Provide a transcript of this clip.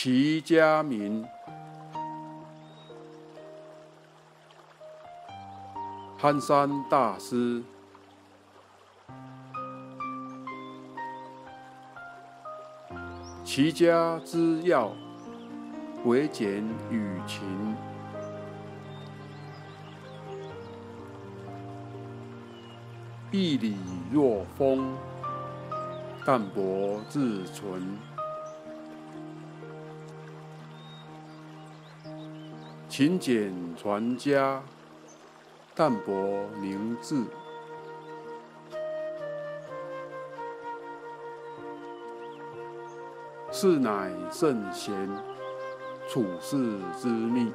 齐家民，憨山大师，齐家之要，唯简与勤。义理若风，淡泊自存。勤俭传家，淡泊明志。是乃圣贤处世之秘。